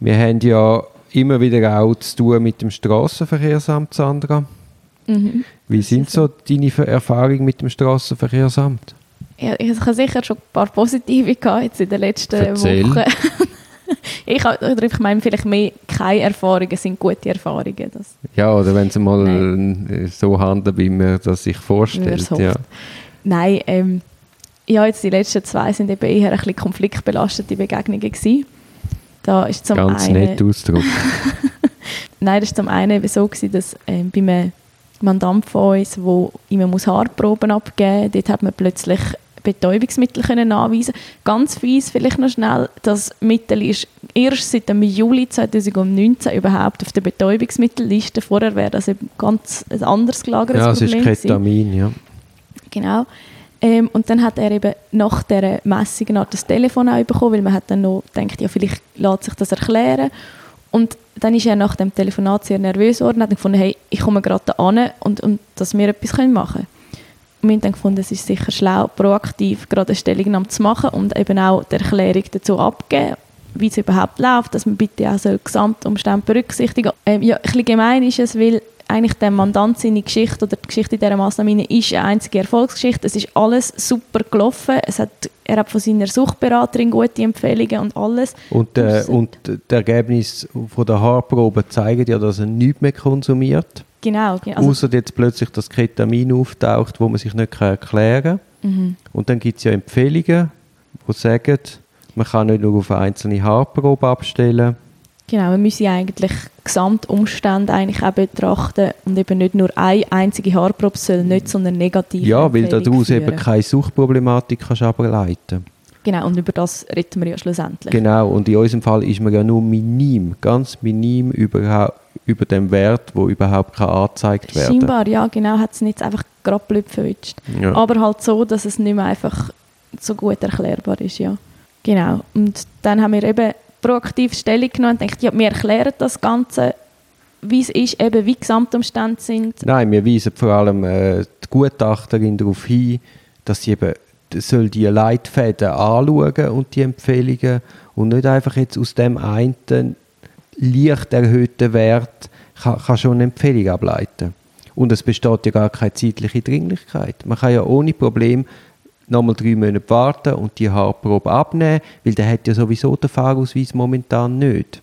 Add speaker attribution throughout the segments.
Speaker 1: Wir haben ja immer wieder auch zu tun mit dem Straßenverkehrsamt, Sandra. Mhm. Wie sind so deine Erfahrungen mit dem Straßenverkehrsamt?
Speaker 2: Ja, ich habe sicher schon ein paar positive gehabt jetzt in den letzten
Speaker 1: Erzähl.
Speaker 2: Wochen. ich, oder ich meine vielleicht mehr, keine Erfahrungen sind gute Erfahrungen. Das
Speaker 1: ja, oder wenn sie mal Nein. so handeln, wie man das sich vorstellt. Ja.
Speaker 2: Nein, ähm, ja, jetzt die letzten zwei sind eben eher ein bisschen konfliktbelastete Begegnungen gewesen. Da ist zum
Speaker 1: Ganz einen, nett Ausdruck.
Speaker 2: Nein, das war zum einen so, gewesen, dass ähm, bei einem Mandant von uns, der immer Haarproben abgeben muss, dort hat man plötzlich Betäubungsmittel können anweisen Ganz fies vielleicht noch schnell, das Mittel ist erst seit dem Juli 2019 überhaupt auf der Betäubungsmittelliste. Vorher wäre das eben ganz ein anderes gelagertes
Speaker 1: ja, Problem. Ja, es ist Ketamin, ja.
Speaker 2: Genau. Ähm, und dann hat er eben nach dieser Messung noch das Telefon auch bekommen, weil man hat dann noch gedacht, ja, vielleicht lässt sich das erklären. Und dann ist er nach dem Telefonat sehr nervös geworden und hat gefunden, hey, ich komme gerade da und, und dass wir etwas machen können. Und wir haben dann gefunden, es ist sicher schlau, proaktiv gerade eine Stellungnahme zu machen und eben auch die Erklärung dazu abgeben, wie es überhaupt läuft, dass man bitte auch so Gesamtumstände berücksichtigen ähm, Ja, ein bisschen gemein ist es, weil eigentlich der Mandant seine Geschichte oder die Geschichte dieser Massnahme ist eine einzige Erfolgsgeschichte. Es ist alles super gelaufen. Es hat, er hat von seiner Suchtberaterin gute Empfehlungen und alles.
Speaker 1: Und, äh, und das Ergebnis von der Haarprobe zeigt ja, dass er nichts mehr konsumiert.
Speaker 2: Genau.
Speaker 1: Also, Außer jetzt plötzlich das Ketamin auftaucht, wo man sich nicht erklären kann. Mhm. Und dann gibt es ja Empfehlungen, die sagen, man kann nicht nur auf eine einzelne Haarprobe abstellen
Speaker 2: Genau, man müsse eigentlich Gesamtumstände eigentlich auch betrachten und eben nicht nur eine einzige Haarprobe soll nicht so eine negative
Speaker 1: Ja, weil daraus führen. eben keine Suchtproblematik kannst ableiten
Speaker 2: Genau, und über das reden wir ja schlussendlich.
Speaker 1: Genau, und in unserem Fall ist man ja nur minim, ganz minim über, über dem Wert, wo überhaupt kann angezeigt werden
Speaker 2: Scheinbar, ja, genau, hat es nicht einfach gerade blöd verwitscht. Ja. Aber halt so, dass es nicht mehr einfach so gut erklärbar ist, ja. Genau, und dann haben wir eben proaktiv Stellung genommen und gedacht, ja, wir erklären das Ganze, wie es ist, eben wie Gesamtumstände sind.
Speaker 1: Nein, wir weisen vor allem äh, die Gutachterin darauf hin, dass sie eben soll die Leitfäden anschauen und die Empfehlungen und nicht einfach jetzt aus dem einen leicht erhöhten Wert kann, kann schon eine Empfehlung ableiten. Und es besteht ja gar keine zeitliche Dringlichkeit. Man kann ja ohne Problem nochmal drei Monate warten und die Haarprobe abnehmen, weil der hat ja sowieso den Fahrausweis momentan nicht.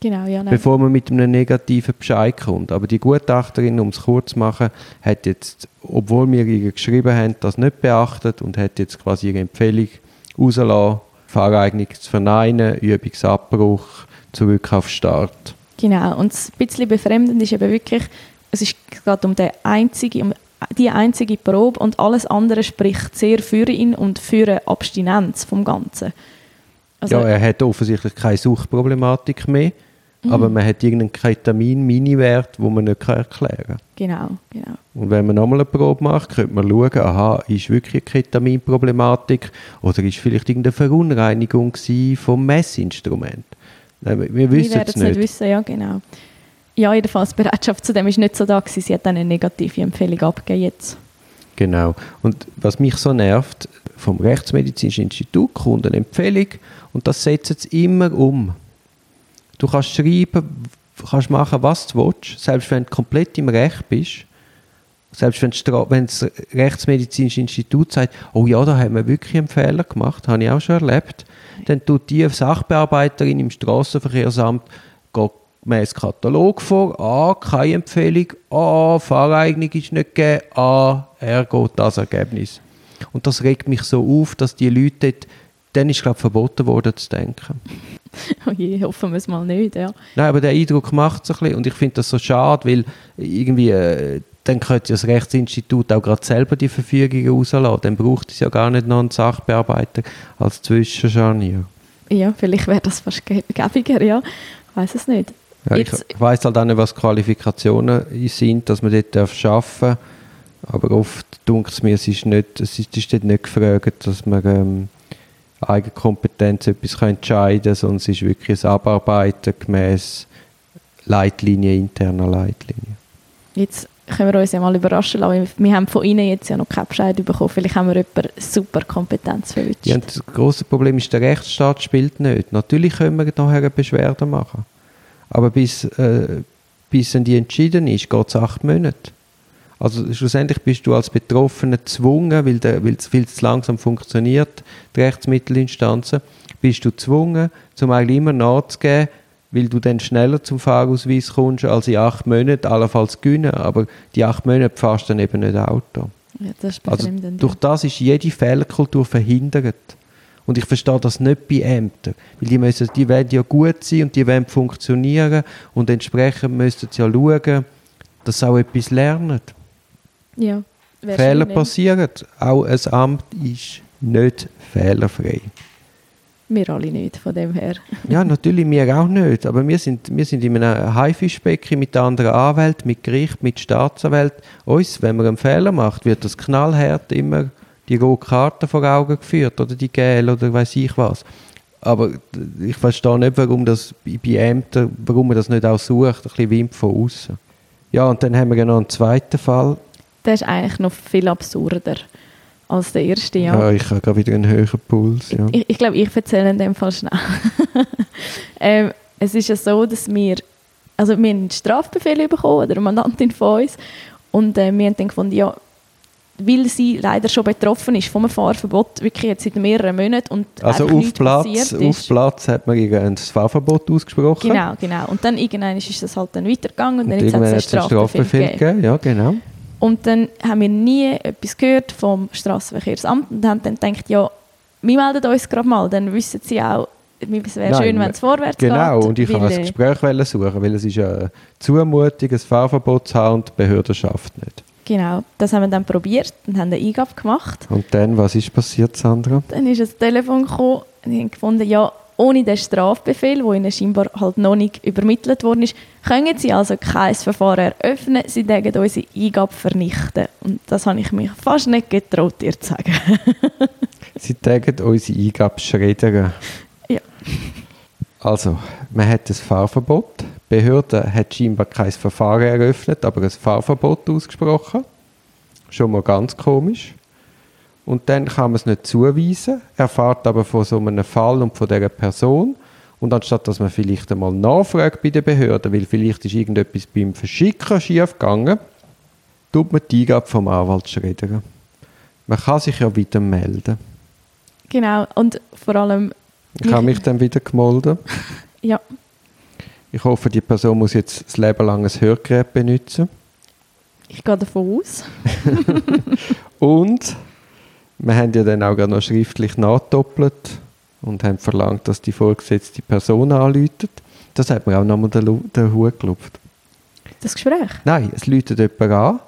Speaker 2: Genau, ja.
Speaker 1: Bevor man mit einem negativen Bescheid kommt. Aber die Gutachterin, um es kurz zu machen, hat jetzt, obwohl wir ihr geschrieben haben, das nicht beachtet und hat jetzt quasi ihre Empfehlung rausgelassen, Fahreignung zu verneinen, Übungsabbruch, zurück auf Start.
Speaker 2: Genau, und ein bisschen befremdend ist eben wirklich, es ist gerade um den einzigen, um die einzige Probe und alles andere spricht sehr für ihn und für eine Abstinenz vom Ganzen.
Speaker 1: Also, ja, er hat offensichtlich keine Suchtproblematik mehr, mhm. aber man hat irgendeinen Ketamin-Mini-Wert, den man nicht erklären kann.
Speaker 2: Genau, genau.
Speaker 1: Und wenn man nochmal eine Probe macht, könnte man schauen, aha, ist wirklich eine Ketamin-Problematik oder ist vielleicht irgendeine Verunreinigung vom Messinstrument? Wir wissen es nicht. nicht
Speaker 2: wissen, ja, genau. Ja, jedenfalls die Bereitschaft zu dem ist nicht so da gewesen. Sie hat dann eine negative Empfehlung abgegeben jetzt.
Speaker 1: Genau. Und was mich so nervt, vom Rechtsmedizinischen Institut kommt eine Empfehlung und das setzt es immer um. Du kannst schreiben, kannst machen, was du willst, selbst wenn du komplett im Recht bist. Selbst wenn das Rechtsmedizinische Institut sagt, oh ja, da haben wir wirklich einen Fehler gemacht, habe ich auch schon erlebt, dann tut die Sachbearbeiterin im Straßenverkehrsamt gemäß Katalog vor. A, keine Empfehlung. A, Fahreignung ist nicht gegeben. A, ergo das Ergebnis. Und das regt mich so auf, dass die Leute dort, dann ist glaube verboten worden zu denken.
Speaker 2: Oh je, hoffen wir es mal nicht, ja.
Speaker 1: Nein, aber der Eindruck macht es ein bisschen und ich finde das so schade, weil irgendwie, äh, dann könnte das Rechtsinstitut auch gerade selber die Verfügungen rauslassen. Dann braucht es ja gar nicht noch einen Sachbearbeiter als Zwischenscharnier.
Speaker 2: Ja, vielleicht wäre das fast gäbiger, ja. Ich weiß es nicht.
Speaker 1: Ja, ich, ich weiß halt auch nicht, was Qualifikationen sind, dass man dort arbeiten darf. Aber oft dunkelt es mir, es ist, nicht, es ist, ist dort nicht gefragt, dass man ähm, Eigenkompetenz etwas kann entscheiden kann, sondern es ist wirklich ein Abarbeiten gemäß Leitlinie, interner Leitlinie.
Speaker 2: Jetzt können wir uns ja mal überraschen lassen. Wir haben von Ihnen jetzt ja noch keinen Bescheid bekommen. Vielleicht haben wir jemanden super Kompetenz verwünscht.
Speaker 1: Ja, das große Problem ist, der Rechtsstaat spielt nicht. Natürlich können wir nachher eine Beschwerde machen. Aber bis, äh, bis die entschieden ist, geht es acht Monate. Also schlussendlich bist du als Betroffener gezwungen, weil, der, weil es viel zu langsam funktioniert, die Rechtsmittelinstanzen, bist du gezwungen, zum eigentlich immer nachzugeben, weil du dann schneller zum Fahrausweis kommst als in acht Monaten, allenfalls gewinnen, aber die acht Monate fahrst du dann eben nicht Auto.
Speaker 2: Ja, das ist
Speaker 1: Also durch das ist jede Fehlerkultur verhindert. Und ich verstehe das nicht bei Ämtern, weil die, müssen, die wollen ja gut sein und die wollen funktionieren und entsprechend müssen sie ja schauen, dass sie auch etwas lernen.
Speaker 2: ja.
Speaker 1: Fehler passieren, auch ein Amt ist nicht fehlerfrei.
Speaker 2: Wir alle nicht, von dem her.
Speaker 1: Ja, natürlich, wir auch nicht. Aber wir sind, wir sind in einem Haifischbecken mit anderen Anwälten, mit Gericht, mit Staatsanwälten. Uns, wenn man einen Fehler macht, wird das knallhart immer die rote Karte vor Augen geführt oder die gelbe oder weiß ich was. Aber ich verstehe nicht, warum das bei Ämtern, warum man das nicht auch sucht, ein bisschen Wind von außen. Ja, und dann haben wir noch einen zweiten Fall.
Speaker 2: Der ist eigentlich noch viel absurder als der erste, ja.
Speaker 1: Ja, ich habe gerade wieder einen höheren Puls. Ja.
Speaker 2: Ich, ich glaube, ich erzähle in dem Fall schnell. ähm, es ist ja so, dass wir, also wir haben einen Strafbefehl bekommen, oder eine Mandantin von uns, und äh, wir haben dann gefunden, ja, weil sie leider schon betroffen ist vom Fahrverbot, wirklich jetzt seit mehreren Monaten und
Speaker 1: Also auf Platz, auf. Platz hat man ihr ein Fahrverbot ausgesprochen.
Speaker 2: Genau, genau. Und dann irgendwann ist das halt dann weitergegangen und,
Speaker 1: Und
Speaker 2: dann jetzt hat es einen
Speaker 1: es
Speaker 2: Strafbefehl, gegeben.
Speaker 1: Ja, genau.
Speaker 2: Und dann haben wir nie etwas gehört vom Straßenverkehrsamt und haben dann gedacht, ja, wir melden uns gerade mal, dann wissen sie auch, es wäre schön, wenn es vorwärts
Speaker 1: Genau,
Speaker 2: geht.
Speaker 1: und ich wollte ein
Speaker 2: äh,
Speaker 1: Gespräch suchen, weil es ist eine Zumutung, ein Fahrverbot zu haben und die Behörde schafft nicht.
Speaker 2: Genau, das haben wir dann probiert und haben eine Eingabe gemacht.
Speaker 1: Und dann, was ist passiert, Sandra?
Speaker 2: Dann ist ein Telefon gekommen und ich habe gefunden, ja, ohne den Strafbefehl, der ihnen scheinbar halt noch nicht übermittelt worden ist, können sie also kein Verfahren eröffnen, sie dürfen unsere Eingabe vernichten. Und das habe ich mich fast nicht getraut, dir zu sagen.
Speaker 1: Sie tagen unsere Eingabe schreddern.
Speaker 2: Ja.
Speaker 1: Also, man hat ein Fahrverbot. Die Behörde hat scheinbar kein Verfahren eröffnet, aber ein Fahrverbot ausgesprochen. Schon mal ganz komisch. Und dann kann man es nicht zuweisen, erfahrt aber von so einem Fall und von dieser Person. Und anstatt dass man vielleicht einmal nachfragt bei der Behörde, weil vielleicht ist irgendetwas beim Verschicken schief gegangen, tut man die Eingabe vom Anwalt schreddern. Man kann sich ja wieder melden.
Speaker 2: Genau, und vor allem,
Speaker 1: Ich habe mich dann wieder gemolden.
Speaker 2: ja,
Speaker 1: Ich hoffe, die Person muss jetzt das Leben lang ein Hörgerät benutzen.
Speaker 2: ich gehe davon aus.
Speaker 1: Und wir haben ja dann auch noch schriftlich nachdoppelt und haben verlangt, dass die vorgesetzte Person anläutet. Das hat mir auch nochmal den, den Hut gelupft.
Speaker 2: Das Gespräch.
Speaker 1: Nein, es läutet jemand an,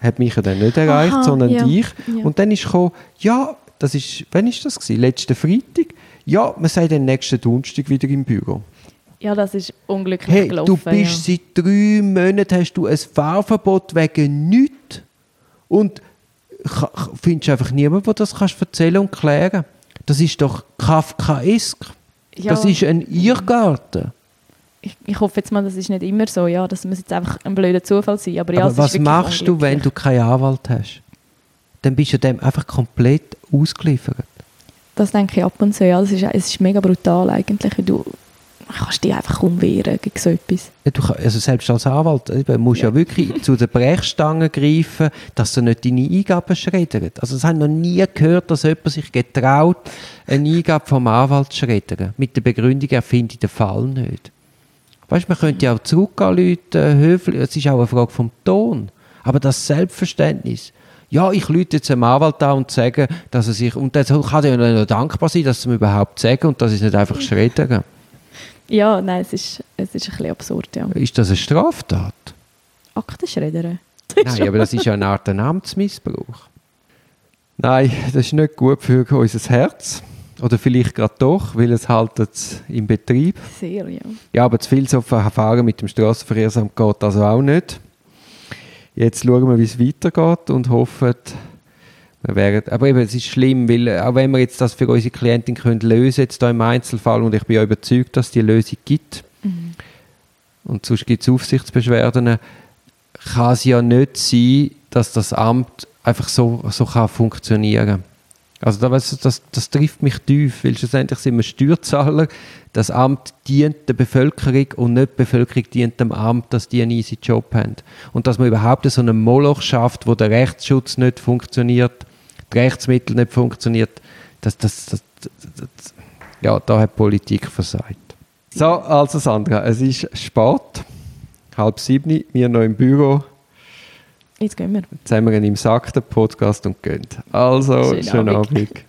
Speaker 1: hat mich ja dann nicht erreicht,
Speaker 2: Aha,
Speaker 1: sondern
Speaker 2: ja.
Speaker 1: dich.
Speaker 2: Ja.
Speaker 1: Und dann ist gekommen, ja, das ist, wann ist das gewesen? Letzten Freitag? Ja, wir sind dann nächsten Donnerstag wieder im Büro.
Speaker 2: Ja, das ist unglücklich
Speaker 1: Hey,
Speaker 2: gelaufen.
Speaker 1: du bist
Speaker 2: ja.
Speaker 1: seit drei Monaten hast du ein Fahrverbot wegen nichts. Und findest einfach niemanden, der das kannst erzählen und klären Das ist doch Kafkaesk.
Speaker 2: ja,
Speaker 1: Das ist ein Irrgarten.
Speaker 2: ich, ich hoffe jetzt mal, das ist nicht immer so, ja, das muss jetzt einfach ein blöder Zufall sein. Aber, ja,
Speaker 1: Aber was machst du, wenn du keinen Anwalt hast? Dann bist du dem einfach komplett ausgeliefert.
Speaker 2: Das denke ich ab und zu, ja, das ist, es ist mega brutal eigentlich, du kannst dich einfach umwehren gegen so etwas.
Speaker 1: Ja, Du, also selbst als Anwalt eben, musst du ja. wirklich zu der Brechstange greifen, dass du nicht deine Eingaben schreddert. Also es haben noch nie gehört, dass jemand sich getraut, eine Eingabe vom Anwalt zu schreddern. Mit der Begründung, er finde den Fall nicht. Weißt du, man könnte ja auch zurückanrufen, höflich, es ist auch eine Frage vom Ton. Aber das Selbstverständnis, ja, ich lüte jetzt einem Anwalt an und sage, dass er sich, und dann kann ja noch dankbar sein, dass sie mir überhaupt sagen und dass ich es nicht einfach schreddern.
Speaker 2: Ja, nein, es ist, es ist ein bisschen absurd, ja.
Speaker 1: Ist das eine Straftat?
Speaker 2: Aktenschreddern.
Speaker 1: Nein, aber das ist ja eine Art ein Amtsmissbrauch. Nein, das ist nicht gut für unser Herz. Oder vielleicht gerade doch, weil es haltet im Betrieb.
Speaker 2: Sehr, ja.
Speaker 1: Ja, aber zu viel so Verfahren mit dem Straßenverkehrsamt geht also auch nicht. Jetzt schauen wir, wie es weitergeht und hoffen, werden, aber eben, es ist schlimm, weil äh, auch wenn wir jetzt das für unsere Klientin können lösen, jetzt da im Einzelfall, und ich bin ja überzeugt, dass es die Lösung gibt, und sonst gibt es Aufsichtsbeschwerden, kann es ja nicht sein, dass das Amt einfach so, so kann funktionieren. Also da, weißt du, das, das trifft mich tief, weil schlussendlich sind wir Steuerzahler, das Amt dient der Bevölkerung und nicht die Bevölkerung dient dem Amt, dass die einen easy Job haben. Und dass man überhaupt so einen Moloch schafft, wo der Rechtsschutz nicht funktioniert, Rechtsmittel nicht funktioniert, das, das, das, das ja, da hat die Politik versagt. So, also Sandra, es ist spät, halb sieben, wir noch im Büro.
Speaker 2: Jetzt gehen wir.
Speaker 1: Jetzt haben wir ihn im Sack, den Podcast, und gehen. Also, schönen, schönen Abend. Abend.